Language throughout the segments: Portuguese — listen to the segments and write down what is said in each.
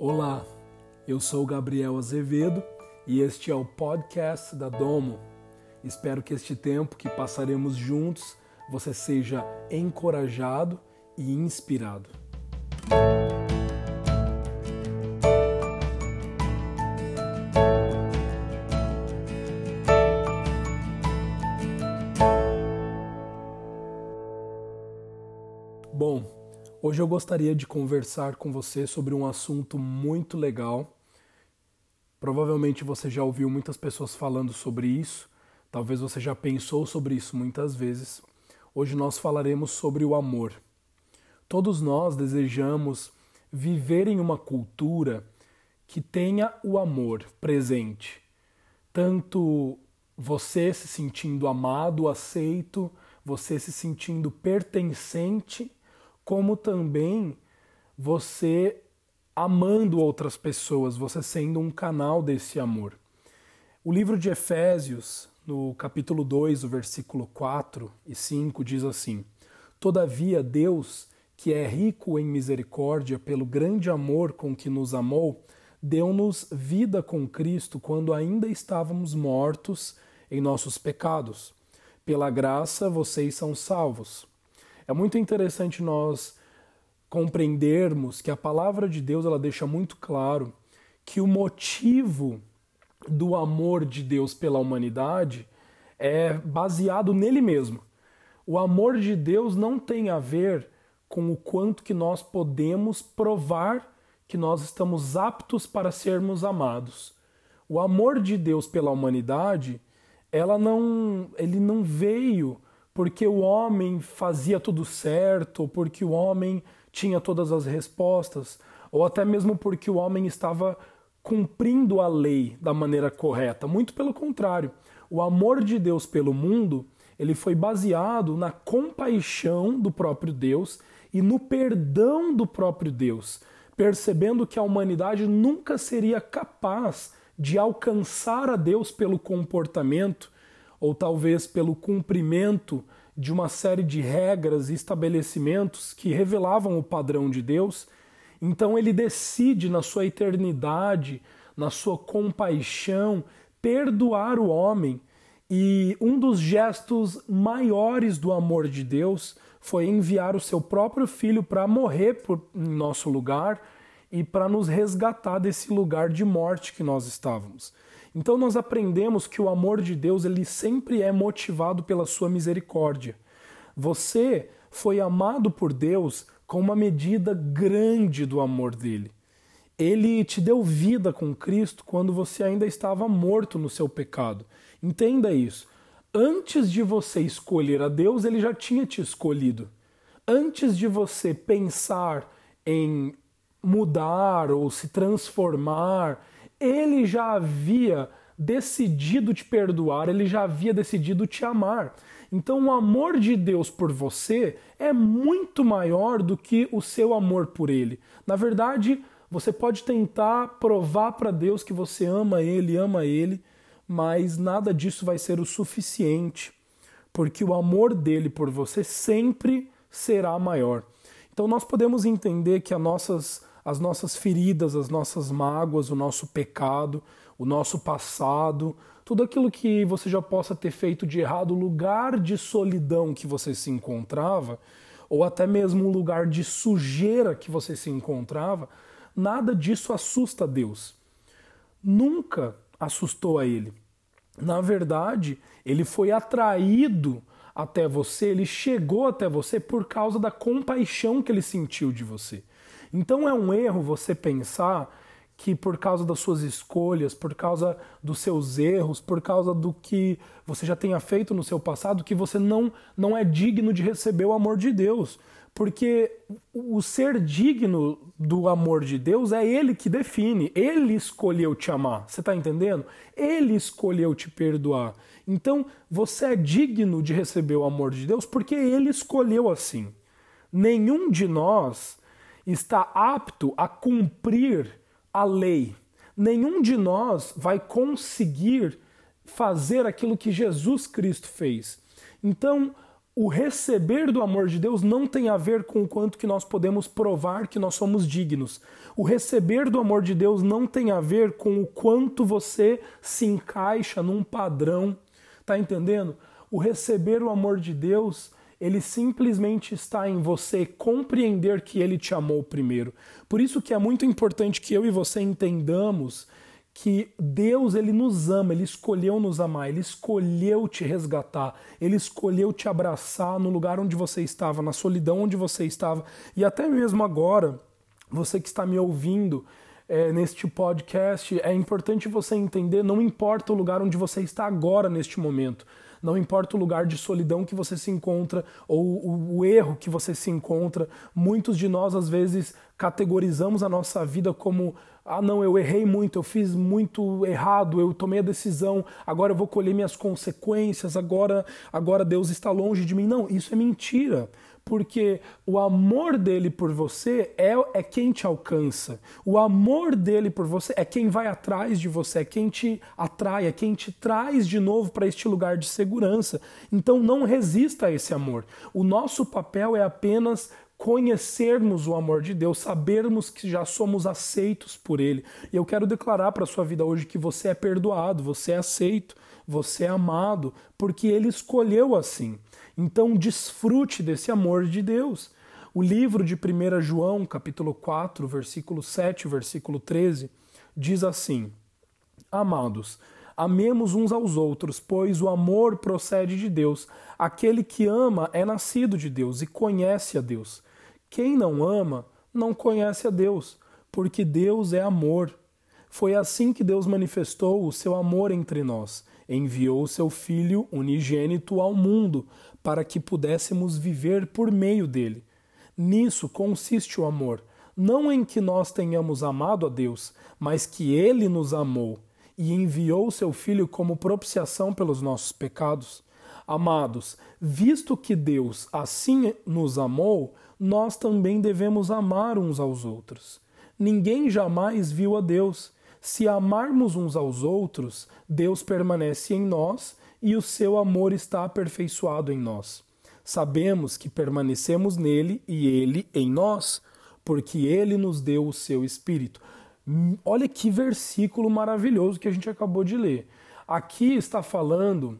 Olá, eu sou Gabriel Azevedo e este é o podcast da Domo. Espero que este tempo que passaremos juntos você seja encorajado e inspirado. Hoje eu gostaria de conversar com você sobre um assunto muito legal. Provavelmente você já ouviu muitas pessoas falando sobre isso, talvez você já pensou sobre isso muitas vezes. Hoje nós falaremos sobre o amor. Todos nós desejamos viver em uma cultura que tenha o amor presente. Tanto você se sentindo amado, aceito, você se sentindo pertencente como também você amando outras pessoas, você sendo um canal desse amor. O livro de Efésios, no capítulo 2, o versículo 4 e 5, diz assim: Todavia, Deus, que é rico em misericórdia, pelo grande amor com que nos amou, deu-nos vida com Cristo quando ainda estávamos mortos em nossos pecados. Pela graça vocês são salvos. É muito interessante nós compreendermos que a palavra de Deus ela deixa muito claro que o motivo do amor de Deus pela humanidade é baseado nele mesmo. O amor de Deus não tem a ver com o quanto que nós podemos provar que nós estamos aptos para sermos amados. O amor de Deus pela humanidade, ela não, ele não veio porque o homem fazia tudo certo, porque o homem tinha todas as respostas, ou até mesmo porque o homem estava cumprindo a lei da maneira correta. Muito pelo contrário, o amor de Deus pelo mundo, ele foi baseado na compaixão do próprio Deus e no perdão do próprio Deus, percebendo que a humanidade nunca seria capaz de alcançar a Deus pelo comportamento ou talvez pelo cumprimento de uma série de regras e estabelecimentos que revelavam o padrão de Deus, então ele decide na sua eternidade, na sua compaixão, perdoar o homem. E um dos gestos maiores do amor de Deus foi enviar o seu próprio filho para morrer por em nosso lugar e para nos resgatar desse lugar de morte que nós estávamos. Então nós aprendemos que o amor de Deus ele sempre é motivado pela sua misericórdia. Você foi amado por Deus com uma medida grande do amor dele. Ele te deu vida com Cristo quando você ainda estava morto no seu pecado. Entenda isso. Antes de você escolher a Deus, ele já tinha te escolhido. Antes de você pensar em mudar ou se transformar, ele já havia decidido te perdoar, ele já havia decidido te amar. Então, o amor de Deus por você é muito maior do que o seu amor por ele. Na verdade, você pode tentar provar para Deus que você ama ele, ama ele, mas nada disso vai ser o suficiente, porque o amor dele por você sempre será maior. Então, nós podemos entender que as nossas as nossas feridas, as nossas mágoas, o nosso pecado, o nosso passado, tudo aquilo que você já possa ter feito de errado, o lugar de solidão que você se encontrava, ou até mesmo o lugar de sujeira que você se encontrava, nada disso assusta Deus. Nunca assustou a ele. Na verdade, ele foi atraído até você, ele chegou até você por causa da compaixão que ele sentiu de você. Então é um erro você pensar que por causa das suas escolhas, por causa dos seus erros, por causa do que você já tenha feito no seu passado, que você não, não é digno de receber o amor de Deus. Porque o ser digno do amor de Deus é Ele que define. Ele escolheu te amar. Você está entendendo? Ele escolheu te perdoar. Então você é digno de receber o amor de Deus porque Ele escolheu assim. Nenhum de nós está apto a cumprir a lei. Nenhum de nós vai conseguir fazer aquilo que Jesus Cristo fez. Então, o receber do amor de Deus não tem a ver com o quanto que nós podemos provar que nós somos dignos. O receber do amor de Deus não tem a ver com o quanto você se encaixa num padrão. Tá entendendo? O receber o amor de Deus, ele simplesmente está em você compreender que ele te amou primeiro. Por isso que é muito importante que eu e você entendamos que Deus ele nos ama, ele escolheu nos amar, ele escolheu te resgatar, ele escolheu te abraçar no lugar onde você estava, na solidão onde você estava e até mesmo agora, você que está me ouvindo é, neste podcast, é importante você entender, não importa o lugar onde você está agora neste momento, não importa o lugar de solidão que você se encontra ou o, erro que você se encontra, muitos de nós às vezes categorizamos a nossa vida como ah, não, eu errei muito, eu fiz muito errado, eu tomei a decisão, agora eu vou colher minhas consequências, agora, agora Deus está longe de mim. Não, isso é mentira porque o amor dele por você é, é quem te alcança. O amor dele por você é quem vai atrás de você, é quem te atrai, é quem te traz de novo para este lugar de segurança. Então não resista a esse amor. O nosso papel é apenas conhecermos o amor de Deus, sabermos que já somos aceitos por Ele. E eu quero declarar para a sua vida hoje que você é perdoado, você é aceito, você é amado, porque Ele escolheu assim. Então desfrute desse amor de Deus. O livro de 1 João, capítulo 4, versículo 7, versículo 13, diz assim: Amados, amemos uns aos outros, pois o amor procede de Deus. Aquele que ama é nascido de Deus e conhece a Deus. Quem não ama não conhece a Deus, porque Deus é amor. Foi assim que Deus manifestou o seu amor entre nós. Enviou seu Filho unigênito ao mundo para que pudéssemos viver por meio dele. Nisso consiste o amor, não em que nós tenhamos amado a Deus, mas que ele nos amou e enviou seu Filho como propiciação pelos nossos pecados. Amados, visto que Deus assim nos amou, nós também devemos amar uns aos outros. Ninguém jamais viu a Deus. Se amarmos uns aos outros, Deus permanece em nós e o seu amor está aperfeiçoado em nós. Sabemos que permanecemos nele e ele em nós, porque ele nos deu o seu Espírito. Olha que versículo maravilhoso que a gente acabou de ler. Aqui está falando,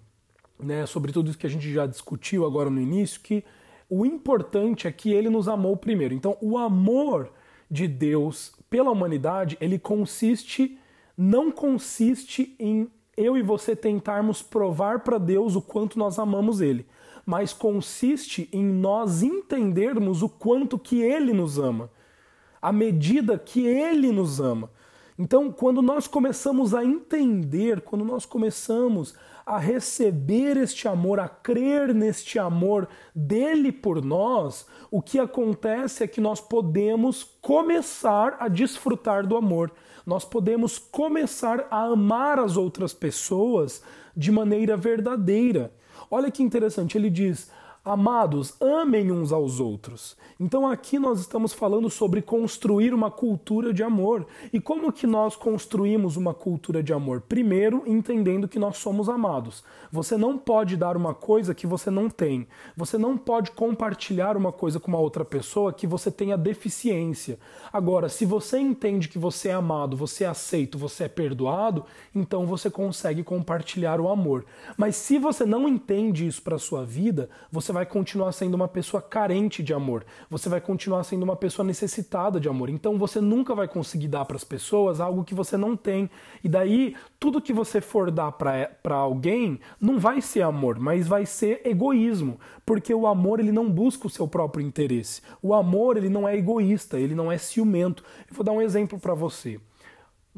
né, sobre tudo isso que a gente já discutiu agora no início, que o importante é que ele nos amou primeiro. Então, o amor de Deus pela humanidade, ele consiste não consiste em eu e você tentarmos provar para Deus o quanto nós amamos ele, mas consiste em nós entendermos o quanto que ele nos ama, a medida que ele nos ama. Então, quando nós começamos a entender, quando nós começamos a receber este amor, a crer neste amor dele por nós, o que acontece é que nós podemos começar a desfrutar do amor. Nós podemos começar a amar as outras pessoas de maneira verdadeira. Olha que interessante, ele diz: Amados, amem uns aos outros. Então aqui nós estamos falando sobre construir uma cultura de amor. E como que nós construímos uma cultura de amor? Primeiro, entendendo que nós somos amados. Você não pode dar uma coisa que você não tem. Você não pode compartilhar uma coisa com uma outra pessoa que você tenha deficiência. Agora, se você entende que você é amado, você é aceito, você é perdoado, então você consegue compartilhar o amor. Mas se você não entende isso para sua vida, você vai vai continuar sendo uma pessoa carente de amor, você vai continuar sendo uma pessoa necessitada de amor. Então você nunca vai conseguir dar para as pessoas algo que você não tem. E daí, tudo que você for dar para alguém não vai ser amor, mas vai ser egoísmo, porque o amor ele não busca o seu próprio interesse. O amor ele não é egoísta, ele não é ciumento. Eu vou dar um exemplo para você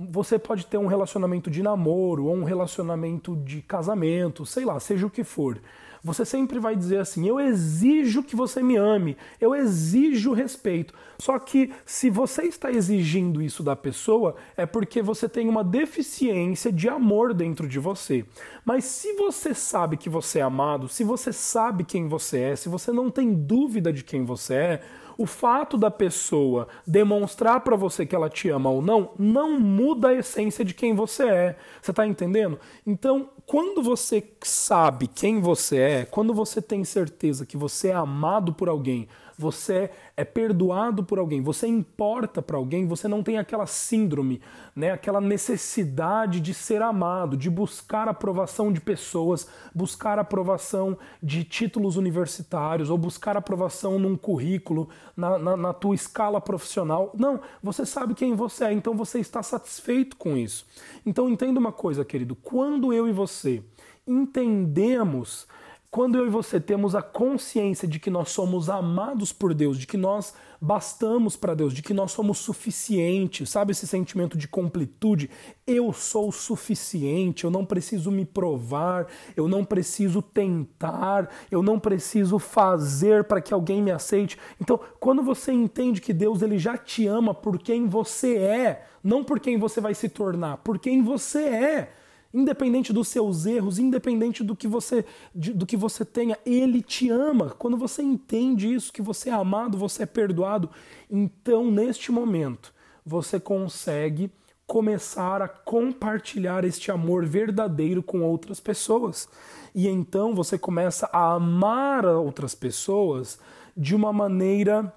você pode ter um relacionamento de namoro ou um relacionamento de casamento, sei lá, seja o que for você sempre vai dizer assim: eu exijo que você me ame, eu exijo respeito. Só que se você está exigindo isso da pessoa, é porque você tem uma deficiência de amor dentro de você. Mas se você sabe que você é amado, se você sabe quem você é, se você não tem dúvida de quem você é, o fato da pessoa demonstrar para você que ela te ama ou não, não muda a essência de quem você é. Você está entendendo? Então, quando você sabe quem você é, quando você tem certeza que você é amado por alguém, você é perdoado por alguém, você importa para alguém, você não tem aquela síndrome, né, aquela necessidade de ser amado, de buscar aprovação de pessoas, buscar aprovação de títulos universitários ou buscar aprovação num currículo, na, na, na tua escala profissional. Não, você sabe quem você é, então você está satisfeito com isso. Então entenda uma coisa, querido, quando eu e você entendemos quando eu e você temos a consciência de que nós somos amados por Deus, de que nós bastamos para Deus, de que nós somos suficientes, sabe esse sentimento de completude? Eu sou suficiente, eu não preciso me provar, eu não preciso tentar, eu não preciso fazer para que alguém me aceite. Então, quando você entende que Deus ele já te ama por quem você é, não por quem você vai se tornar, por quem você é. Independente dos seus erros, independente do que você do que você tenha, ele te ama. Quando você entende isso, que você é amado, você é perdoado, então neste momento você consegue começar a compartilhar este amor verdadeiro com outras pessoas. E então você começa a amar outras pessoas de uma maneira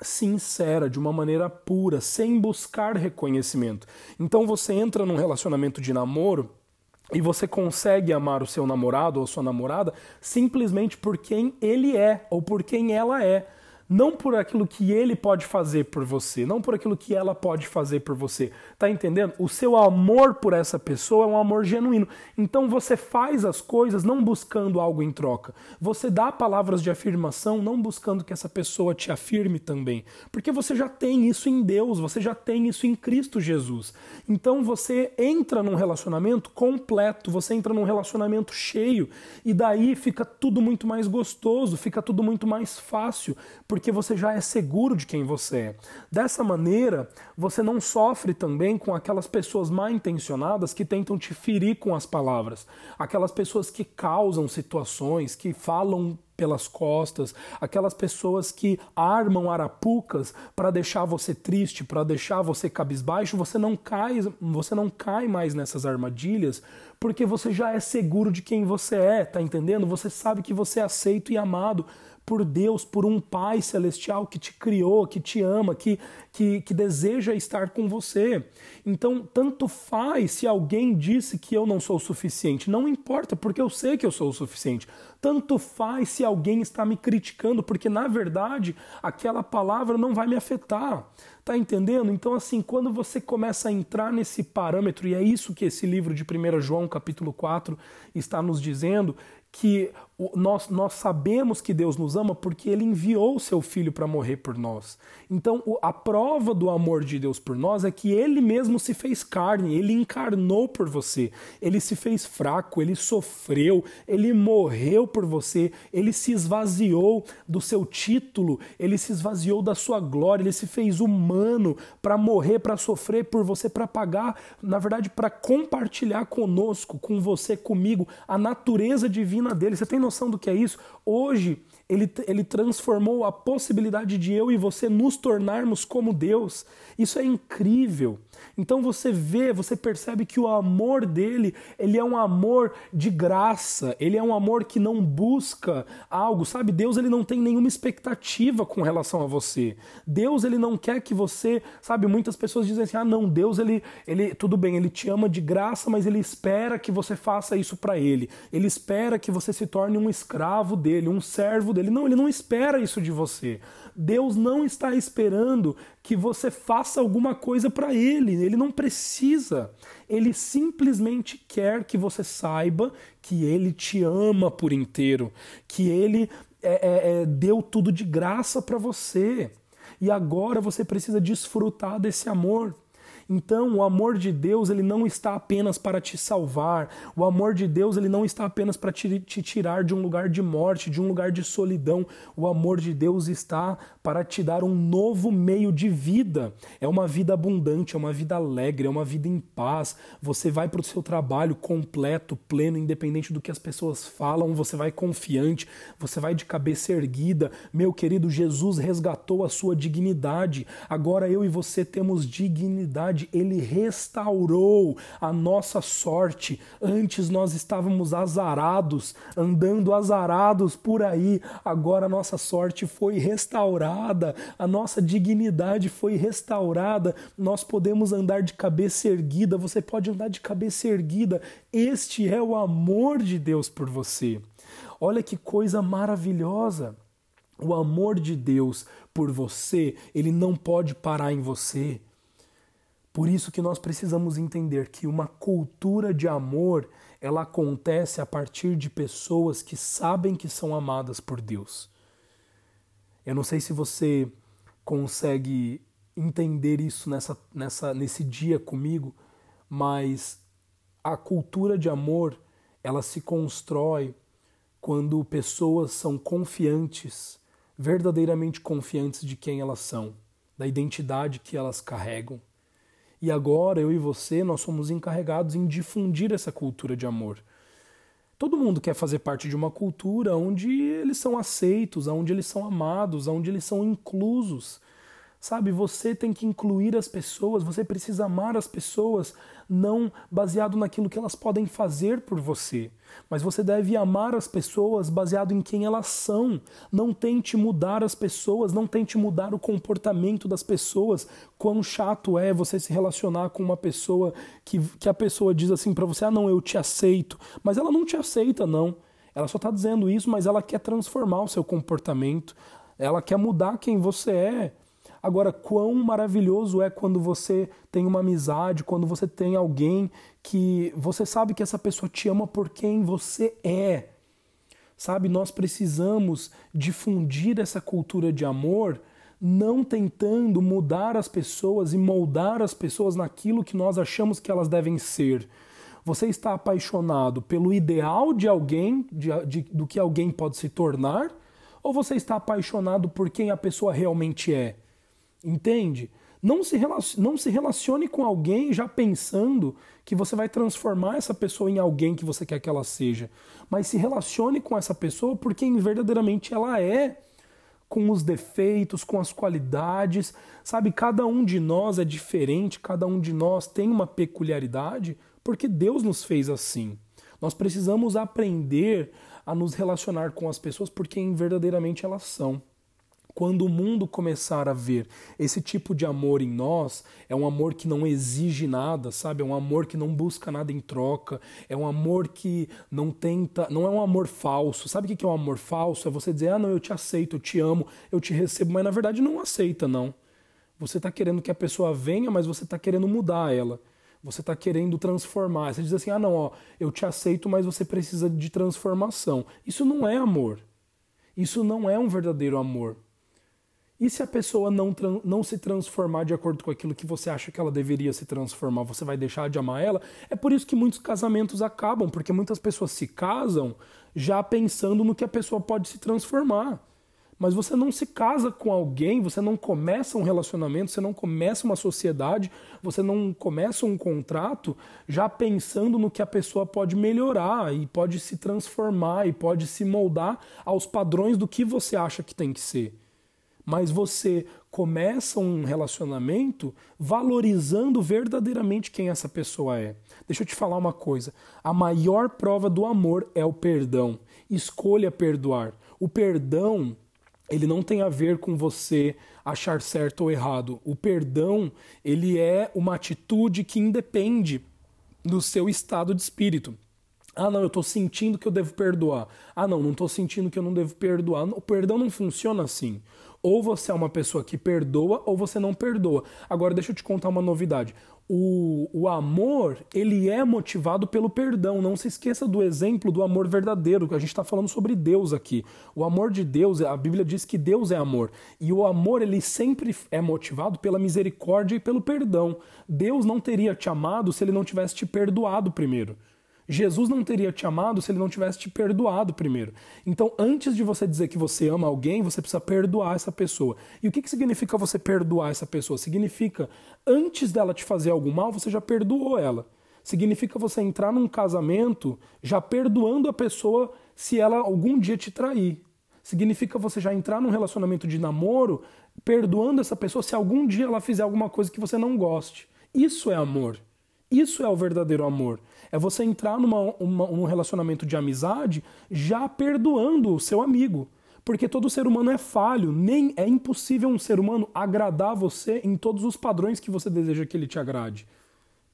sincera, de uma maneira pura, sem buscar reconhecimento. Então você entra num relacionamento de namoro e você consegue amar o seu namorado ou sua namorada simplesmente por quem ele é ou por quem ela é não por aquilo que ele pode fazer por você, não por aquilo que ela pode fazer por você. Tá entendendo? O seu amor por essa pessoa é um amor genuíno. Então você faz as coisas não buscando algo em troca. Você dá palavras de afirmação não buscando que essa pessoa te afirme também, porque você já tem isso em Deus, você já tem isso em Cristo Jesus. Então você entra num relacionamento completo, você entra num relacionamento cheio e daí fica tudo muito mais gostoso, fica tudo muito mais fácil, porque porque você já é seguro de quem você é. Dessa maneira, você não sofre também com aquelas pessoas mal intencionadas que tentam te ferir com as palavras, aquelas pessoas que causam situações, que falam pelas costas, aquelas pessoas que armam arapucas para deixar você triste, para deixar você cabisbaixo, você não cai, você não cai mais nessas armadilhas, porque você já é seguro de quem você é, tá entendendo? Você sabe que você é aceito e amado por Deus, por um Pai celestial que te criou, que te ama, que, que, que deseja estar com você. Então, tanto faz se alguém disse que eu não sou o suficiente, não importa, porque eu sei que eu sou o suficiente. Tanto faz se alguém está me criticando, porque na verdade aquela palavra não vai me afetar. Tá entendendo? Então, assim, quando você começa a entrar nesse parâmetro, e é isso que esse livro de 1 João, capítulo 4, está nos dizendo, que nós, nós sabemos que Deus nos ama porque Ele enviou o seu Filho para morrer por nós. Então, a prova do amor de Deus por nós é que Ele mesmo se fez carne, Ele encarnou por você, Ele se fez fraco, Ele sofreu, Ele morreu por você, Ele se esvaziou do seu título, Ele se esvaziou da sua glória, Ele se fez humano para morrer, para sofrer por você, para pagar, na verdade, para compartilhar conosco, com você, comigo, a natureza divina dele. Você tem noção do que é isso? Hoje, ele, ele transformou a possibilidade de eu e você nos tornarmos como Deus. Isso é incrível. Então você vê, você percebe que o amor dele, ele é um amor de graça, ele é um amor que não busca algo, sabe? Deus ele não tem nenhuma expectativa com relação a você. Deus ele não quer que você, sabe? Muitas pessoas dizem assim: "Ah, não, Deus ele ele tudo bem, ele te ama de graça, mas ele espera que você faça isso para ele. Ele espera que você se torne um escravo dele, um servo dele. Não, ele não espera isso de você. Deus não está esperando que você faça alguma coisa para Ele. Ele não precisa. Ele simplesmente quer que você saiba que Ele te ama por inteiro, que Ele é, é, é, deu tudo de graça para você. E agora você precisa desfrutar desse amor. Então, o amor de Deus, ele não está apenas para te salvar. O amor de Deus, ele não está apenas para te, te tirar de um lugar de morte, de um lugar de solidão. O amor de Deus está para te dar um novo meio de vida. É uma vida abundante, é uma vida alegre, é uma vida em paz. Você vai para o seu trabalho completo, pleno, independente do que as pessoas falam, você vai confiante, você vai de cabeça erguida. Meu querido, Jesus resgatou a sua dignidade. Agora eu e você temos dignidade. Ele restaurou a nossa sorte. Antes nós estávamos azarados, andando azarados por aí. Agora a nossa sorte foi restaurada, a nossa dignidade foi restaurada. Nós podemos andar de cabeça erguida. Você pode andar de cabeça erguida. Este é o amor de Deus por você. Olha que coisa maravilhosa. O amor de Deus por você, ele não pode parar em você. Por isso que nós precisamos entender que uma cultura de amor, ela acontece a partir de pessoas que sabem que são amadas por Deus. Eu não sei se você consegue entender isso nessa, nessa, nesse dia comigo, mas a cultura de amor, ela se constrói quando pessoas são confiantes verdadeiramente confiantes de quem elas são, da identidade que elas carregam. E agora eu e você, nós somos encarregados em difundir essa cultura de amor. Todo mundo quer fazer parte de uma cultura onde eles são aceitos, onde eles são amados, onde eles são inclusos. Sabe, você tem que incluir as pessoas, você precisa amar as pessoas, não baseado naquilo que elas podem fazer por você, mas você deve amar as pessoas baseado em quem elas são. Não tente mudar as pessoas, não tente mudar o comportamento das pessoas. Quão chato é você se relacionar com uma pessoa que, que a pessoa diz assim para você: ah, não, eu te aceito, mas ela não te aceita, não. Ela só está dizendo isso, mas ela quer transformar o seu comportamento, ela quer mudar quem você é. Agora, quão maravilhoso é quando você tem uma amizade, quando você tem alguém que você sabe que essa pessoa te ama por quem você é. Sabe, nós precisamos difundir essa cultura de amor, não tentando mudar as pessoas e moldar as pessoas naquilo que nós achamos que elas devem ser. Você está apaixonado pelo ideal de alguém, de, de, do que alguém pode se tornar, ou você está apaixonado por quem a pessoa realmente é? Entende? Não se, não se relacione com alguém já pensando que você vai transformar essa pessoa em alguém que você quer que ela seja. Mas se relacione com essa pessoa por quem verdadeiramente ela é, com os defeitos, com as qualidades. Sabe, cada um de nós é diferente, cada um de nós tem uma peculiaridade, porque Deus nos fez assim. Nós precisamos aprender a nos relacionar com as pessoas por quem verdadeiramente elas são. Quando o mundo começar a ver esse tipo de amor em nós, é um amor que não exige nada, sabe? É um amor que não busca nada em troca, é um amor que não tenta, não é um amor falso. Sabe o que é um amor falso? É você dizer, ah, não, eu te aceito, eu te amo, eu te recebo, mas na verdade não aceita, não. Você está querendo que a pessoa venha, mas você está querendo mudar ela. Você está querendo transformar. Você diz assim, ah, não, ó, eu te aceito, mas você precisa de transformação. Isso não é amor. Isso não é um verdadeiro amor. E se a pessoa não, não se transformar de acordo com aquilo que você acha que ela deveria se transformar, você vai deixar de amar ela? É por isso que muitos casamentos acabam, porque muitas pessoas se casam já pensando no que a pessoa pode se transformar. Mas você não se casa com alguém, você não começa um relacionamento, você não começa uma sociedade, você não começa um contrato já pensando no que a pessoa pode melhorar e pode se transformar e pode se moldar aos padrões do que você acha que tem que ser mas você começa um relacionamento valorizando verdadeiramente quem essa pessoa é. Deixa eu te falar uma coisa: a maior prova do amor é o perdão. Escolha perdoar. O perdão, ele não tem a ver com você achar certo ou errado. O perdão, ele é uma atitude que independe do seu estado de espírito. Ah, não, eu estou sentindo que eu devo perdoar. Ah, não, não estou sentindo que eu não devo perdoar. O perdão não funciona assim. Ou você é uma pessoa que perdoa ou você não perdoa. Agora deixa eu te contar uma novidade. O, o amor, ele é motivado pelo perdão. Não se esqueça do exemplo do amor verdadeiro, que a gente está falando sobre Deus aqui. O amor de Deus, a Bíblia diz que Deus é amor. E o amor, ele sempre é motivado pela misericórdia e pelo perdão. Deus não teria te amado se ele não tivesse te perdoado primeiro. Jesus não teria te amado se ele não tivesse te perdoado primeiro. Então, antes de você dizer que você ama alguém, você precisa perdoar essa pessoa. E o que, que significa você perdoar essa pessoa? Significa, antes dela te fazer algum mal, você já perdoou ela. Significa você entrar num casamento já perdoando a pessoa se ela algum dia te trair. Significa você já entrar num relacionamento de namoro perdoando essa pessoa se algum dia ela fizer alguma coisa que você não goste. Isso é amor. Isso é o verdadeiro amor. É você entrar numa, uma, num relacionamento de amizade já perdoando o seu amigo. Porque todo ser humano é falho, nem é impossível um ser humano agradar você em todos os padrões que você deseja que ele te agrade.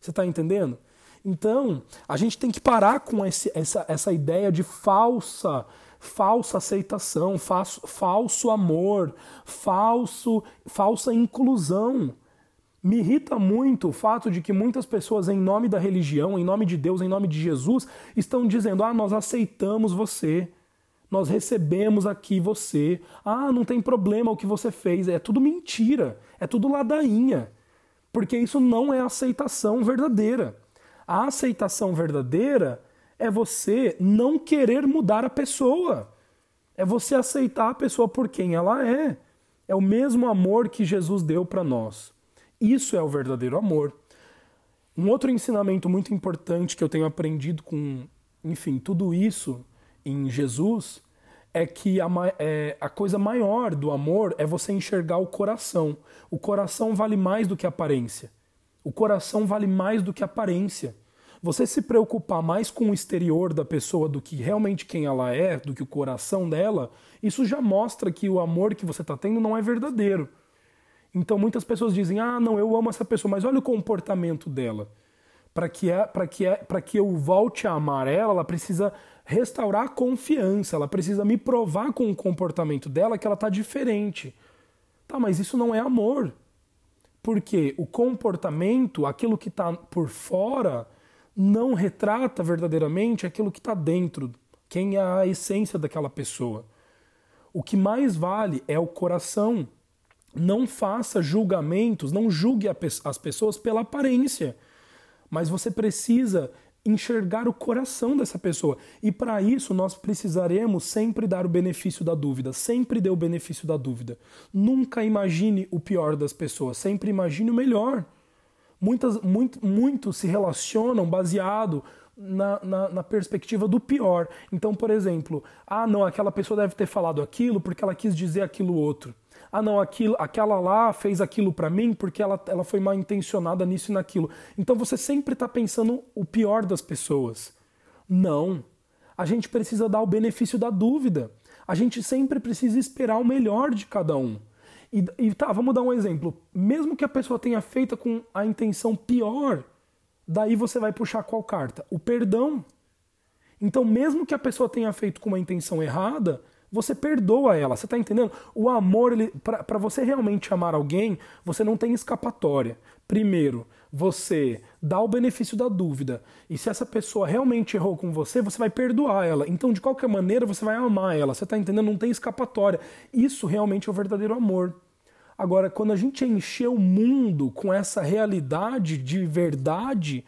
Você está entendendo? Então, a gente tem que parar com esse, essa, essa ideia de falsa falsa aceitação, falso, falso amor, falso, falsa inclusão. Me irrita muito o fato de que muitas pessoas, em nome da religião, em nome de Deus, em nome de Jesus, estão dizendo: ah, nós aceitamos você, nós recebemos aqui você, ah, não tem problema o que você fez. É tudo mentira, é tudo ladainha, porque isso não é aceitação verdadeira. A aceitação verdadeira é você não querer mudar a pessoa, é você aceitar a pessoa por quem ela é. É o mesmo amor que Jesus deu para nós. Isso é o verdadeiro amor. Um outro ensinamento muito importante que eu tenho aprendido com, enfim, tudo isso em Jesus é que a, é, a coisa maior do amor é você enxergar o coração. O coração vale mais do que a aparência. O coração vale mais do que a aparência. Você se preocupar mais com o exterior da pessoa do que realmente quem ela é, do que o coração dela, isso já mostra que o amor que você está tendo não é verdadeiro. Então muitas pessoas dizem: "Ah, não, eu amo essa pessoa, mas olha o comportamento dela". Para que é, que é, que eu volte a amar ela, ela precisa restaurar a confiança, ela precisa me provar com o comportamento dela que ela está diferente. Tá, mas isso não é amor. Porque o comportamento, aquilo que está por fora, não retrata verdadeiramente aquilo que está dentro, quem é a essência daquela pessoa. O que mais vale é o coração, não faça julgamentos, não julgue as pessoas pela aparência, mas você precisa enxergar o coração dessa pessoa. E para isso nós precisaremos sempre dar o benefício da dúvida, sempre dê o benefício da dúvida. Nunca imagine o pior das pessoas, sempre imagine o melhor. Muitas, muito, muitos se relacionam baseado na, na, na, perspectiva do pior. Então, por exemplo, ah, não, aquela pessoa deve ter falado aquilo porque ela quis dizer aquilo outro ah não, aquilo, aquela lá fez aquilo para mim porque ela, ela foi mal intencionada nisso e naquilo. Então você sempre está pensando o pior das pessoas. Não. A gente precisa dar o benefício da dúvida. A gente sempre precisa esperar o melhor de cada um. E, e tá, vamos dar um exemplo. Mesmo que a pessoa tenha feito com a intenção pior, daí você vai puxar qual carta? O perdão. Então, mesmo que a pessoa tenha feito com uma intenção errada, você perdoa ela, você está entendendo? O amor, para você realmente amar alguém, você não tem escapatória. Primeiro, você dá o benefício da dúvida. E se essa pessoa realmente errou com você, você vai perdoar ela. Então, de qualquer maneira, você vai amar ela. Você está entendendo? Não tem escapatória. Isso realmente é o verdadeiro amor. Agora, quando a gente encher o mundo com essa realidade de verdade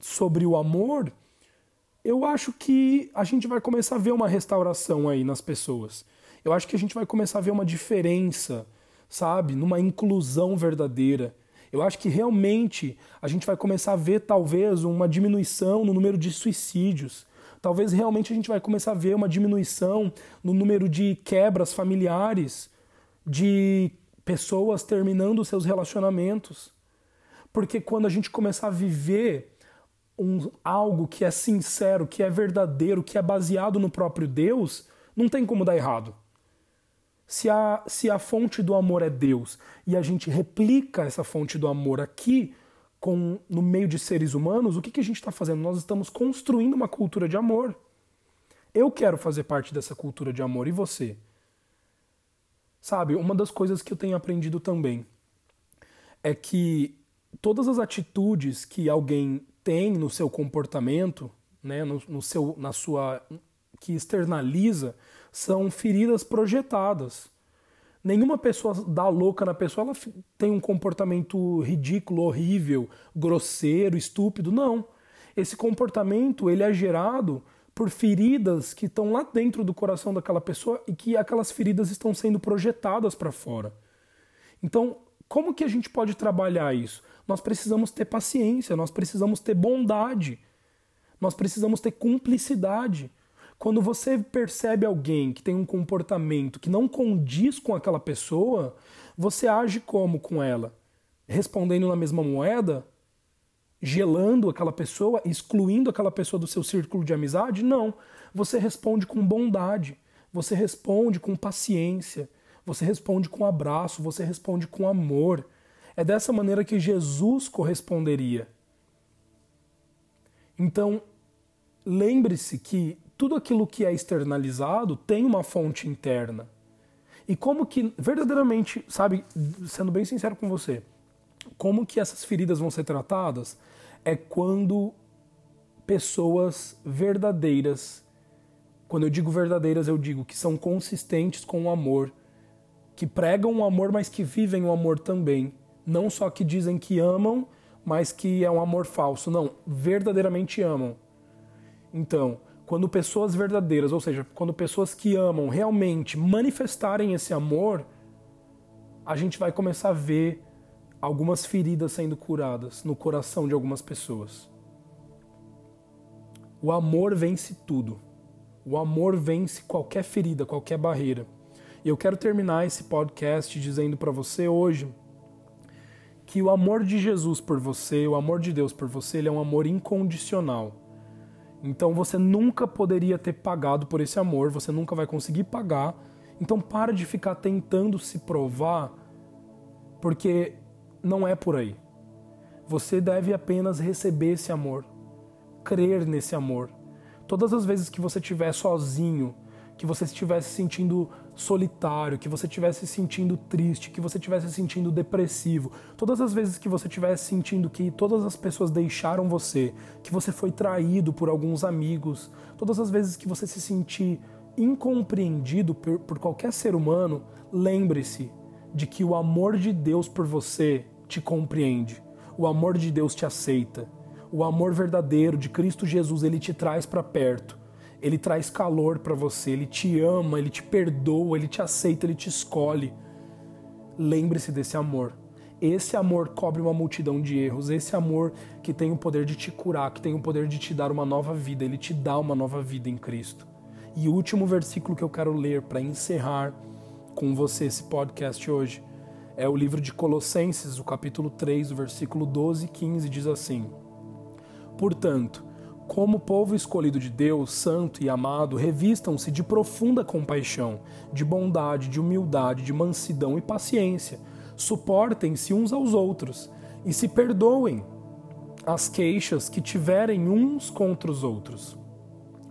sobre o amor, eu acho que a gente vai começar a ver uma restauração aí nas pessoas. Eu acho que a gente vai começar a ver uma diferença, sabe? Numa inclusão verdadeira. Eu acho que realmente a gente vai começar a ver talvez uma diminuição no número de suicídios. Talvez realmente a gente vai começar a ver uma diminuição no número de quebras familiares, de pessoas terminando seus relacionamentos. Porque quando a gente começar a viver um, algo que é sincero, que é verdadeiro, que é baseado no próprio Deus, não tem como dar errado. Se a, se a fonte do amor é Deus e a gente replica essa fonte do amor aqui, com, no meio de seres humanos, o que, que a gente está fazendo? Nós estamos construindo uma cultura de amor. Eu quero fazer parte dessa cultura de amor e você? Sabe, uma das coisas que eu tenho aprendido também é que todas as atitudes que alguém tem no seu comportamento, né, no, no seu, na sua, que externaliza, são feridas projetadas. Nenhuma pessoa dá louca na pessoa, ela tem um comportamento ridículo, horrível, grosseiro, estúpido. Não. Esse comportamento ele é gerado por feridas que estão lá dentro do coração daquela pessoa e que aquelas feridas estão sendo projetadas para fora. Então, como que a gente pode trabalhar isso? Nós precisamos ter paciência, nós precisamos ter bondade, nós precisamos ter cumplicidade. Quando você percebe alguém que tem um comportamento que não condiz com aquela pessoa, você age como com ela? Respondendo na mesma moeda? gelando aquela pessoa, excluindo aquela pessoa do seu círculo de amizade? Não. Você responde com bondade, você responde com paciência, você responde com abraço, você responde com amor. É dessa maneira que Jesus corresponderia. Então, lembre-se que tudo aquilo que é externalizado tem uma fonte interna. E como que, verdadeiramente, sabe, sendo bem sincero com você, como que essas feridas vão ser tratadas? É quando pessoas verdadeiras, quando eu digo verdadeiras, eu digo que são consistentes com o amor, que pregam o amor, mas que vivem o amor também. Não só que dizem que amam, mas que é um amor falso. Não, verdadeiramente amam. Então, quando pessoas verdadeiras, ou seja, quando pessoas que amam realmente manifestarem esse amor, a gente vai começar a ver algumas feridas sendo curadas no coração de algumas pessoas. O amor vence tudo. O amor vence qualquer ferida, qualquer barreira. E eu quero terminar esse podcast dizendo para você hoje que o amor de Jesus por você, o amor de Deus por você, ele é um amor incondicional. Então você nunca poderia ter pagado por esse amor, você nunca vai conseguir pagar. Então para de ficar tentando se provar, porque não é por aí. Você deve apenas receber esse amor, crer nesse amor. Todas as vezes que você estiver sozinho, que você estivesse sentindo solitário, que você estivesse sentindo triste, que você estivesse sentindo depressivo, todas as vezes que você estivesse sentindo que todas as pessoas deixaram você, que você foi traído por alguns amigos, todas as vezes que você se sentir incompreendido por, por qualquer ser humano, lembre-se de que o amor de Deus por você te compreende, o amor de Deus te aceita, o amor verdadeiro de Cristo Jesus ele te traz para perto, ele traz calor para você, ele te ama, ele te perdoa, ele te aceita, ele te escolhe. Lembre-se desse amor. Esse amor cobre uma multidão de erros, esse amor que tem o poder de te curar, que tem o poder de te dar uma nova vida, ele te dá uma nova vida em Cristo. E o último versículo que eu quero ler para encerrar com você esse podcast hoje é o livro de Colossenses, o capítulo 3, o versículo 12 e 15 diz assim: Portanto, como povo escolhido de Deus, santo e amado, revistam-se de profunda compaixão, de bondade, de humildade, de mansidão e paciência. Suportem-se uns aos outros e se perdoem as queixas que tiverem uns contra os outros.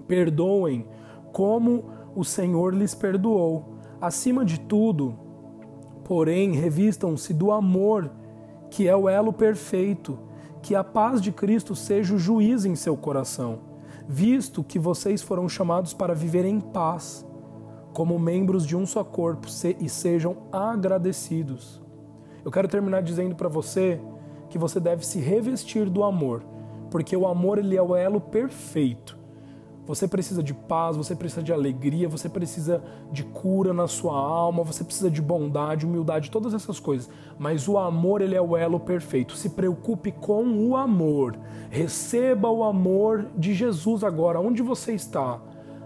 Perdoem como o Senhor lhes perdoou. Acima de tudo, porém, revistam-se do amor, que é o elo perfeito, que a paz de Cristo seja o juiz em seu coração, visto que vocês foram chamados para viver em paz, como membros de um só corpo, e sejam agradecidos. Eu quero terminar dizendo para você que você deve se revestir do amor, porque o amor ele é o elo perfeito você precisa de paz, você precisa de alegria, você precisa de cura na sua alma, você precisa de bondade, humildade, todas essas coisas. Mas o amor, ele é o elo perfeito. Se preocupe com o amor. Receba o amor de Jesus agora, onde você está.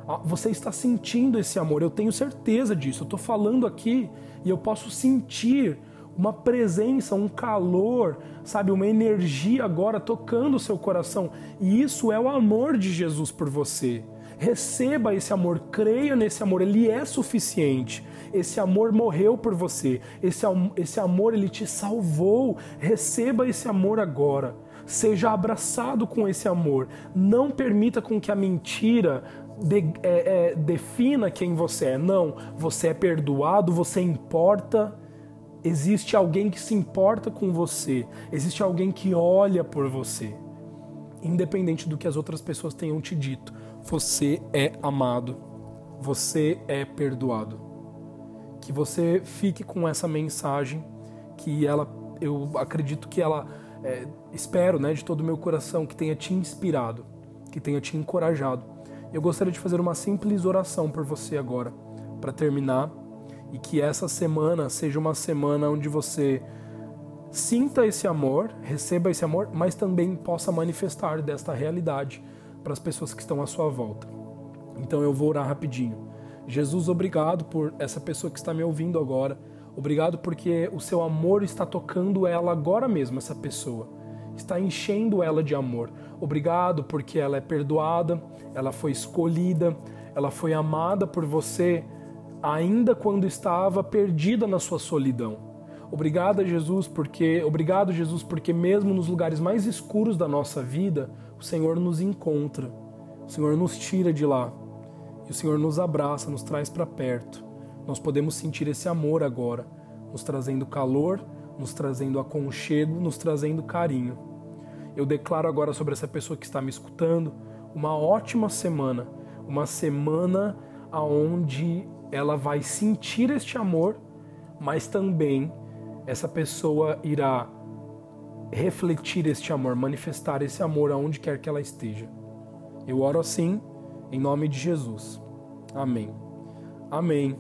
Ah, você está sentindo esse amor, eu tenho certeza disso. Eu estou falando aqui e eu posso sentir uma presença, um calor, sabe, uma energia agora tocando o seu coração. E isso é o amor de Jesus por você. Receba esse amor, creia nesse amor, ele é suficiente. Esse amor morreu por você. Esse, esse amor ele te salvou. Receba esse amor agora. Seja abraçado com esse amor. Não permita com que a mentira de, é, é, defina quem você é. Não, você é perdoado, você importa. Existe alguém que se importa com você. Existe alguém que olha por você. Independente do que as outras pessoas tenham te dito, você é amado. Você é perdoado. Que você fique com essa mensagem, que ela, eu acredito que ela, é, espero, né, de todo o meu coração, que tenha te inspirado, que tenha te encorajado eu gostaria de fazer uma simples oração por você agora, para terminar, e que essa semana seja uma semana onde você sinta esse amor, receba esse amor, mas também possa manifestar desta realidade para as pessoas que estão à sua volta. Então eu vou orar rapidinho. Jesus, obrigado por essa pessoa que está me ouvindo agora. Obrigado porque o seu amor está tocando ela agora mesmo, essa pessoa. Está enchendo ela de amor. Obrigado porque ela é perdoada, ela foi escolhida, ela foi amada por você ainda quando estava perdida na sua solidão. Obrigado Jesus porque obrigado Jesus porque mesmo nos lugares mais escuros da nossa vida, o Senhor nos encontra. O Senhor nos tira de lá. E o Senhor nos abraça, nos traz para perto. Nós podemos sentir esse amor agora, nos trazendo calor, nos trazendo aconchego, nos trazendo carinho. Eu declaro agora sobre essa pessoa que está me escutando uma ótima semana, uma semana aonde ela vai sentir este amor, mas também essa pessoa irá refletir este amor, manifestar esse amor aonde quer que ela esteja. Eu oro assim, em nome de Jesus. Amém. Amém.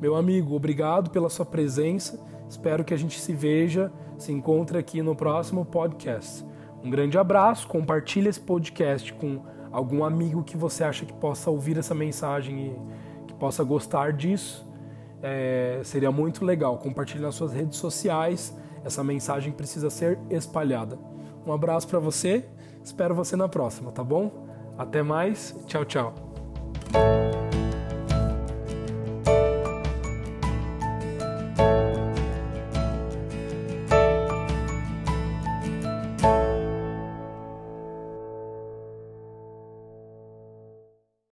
Meu amigo, obrigado pela sua presença. Espero que a gente se veja, se encontre aqui no próximo podcast. Um grande abraço, compartilhe esse podcast com algum amigo que você acha que possa ouvir essa mensagem e possa gostar disso. É, seria muito legal. Compartilhe nas suas redes sociais. Essa mensagem precisa ser espalhada. Um abraço para você. Espero você na próxima, tá bom? Até mais. Tchau, tchau.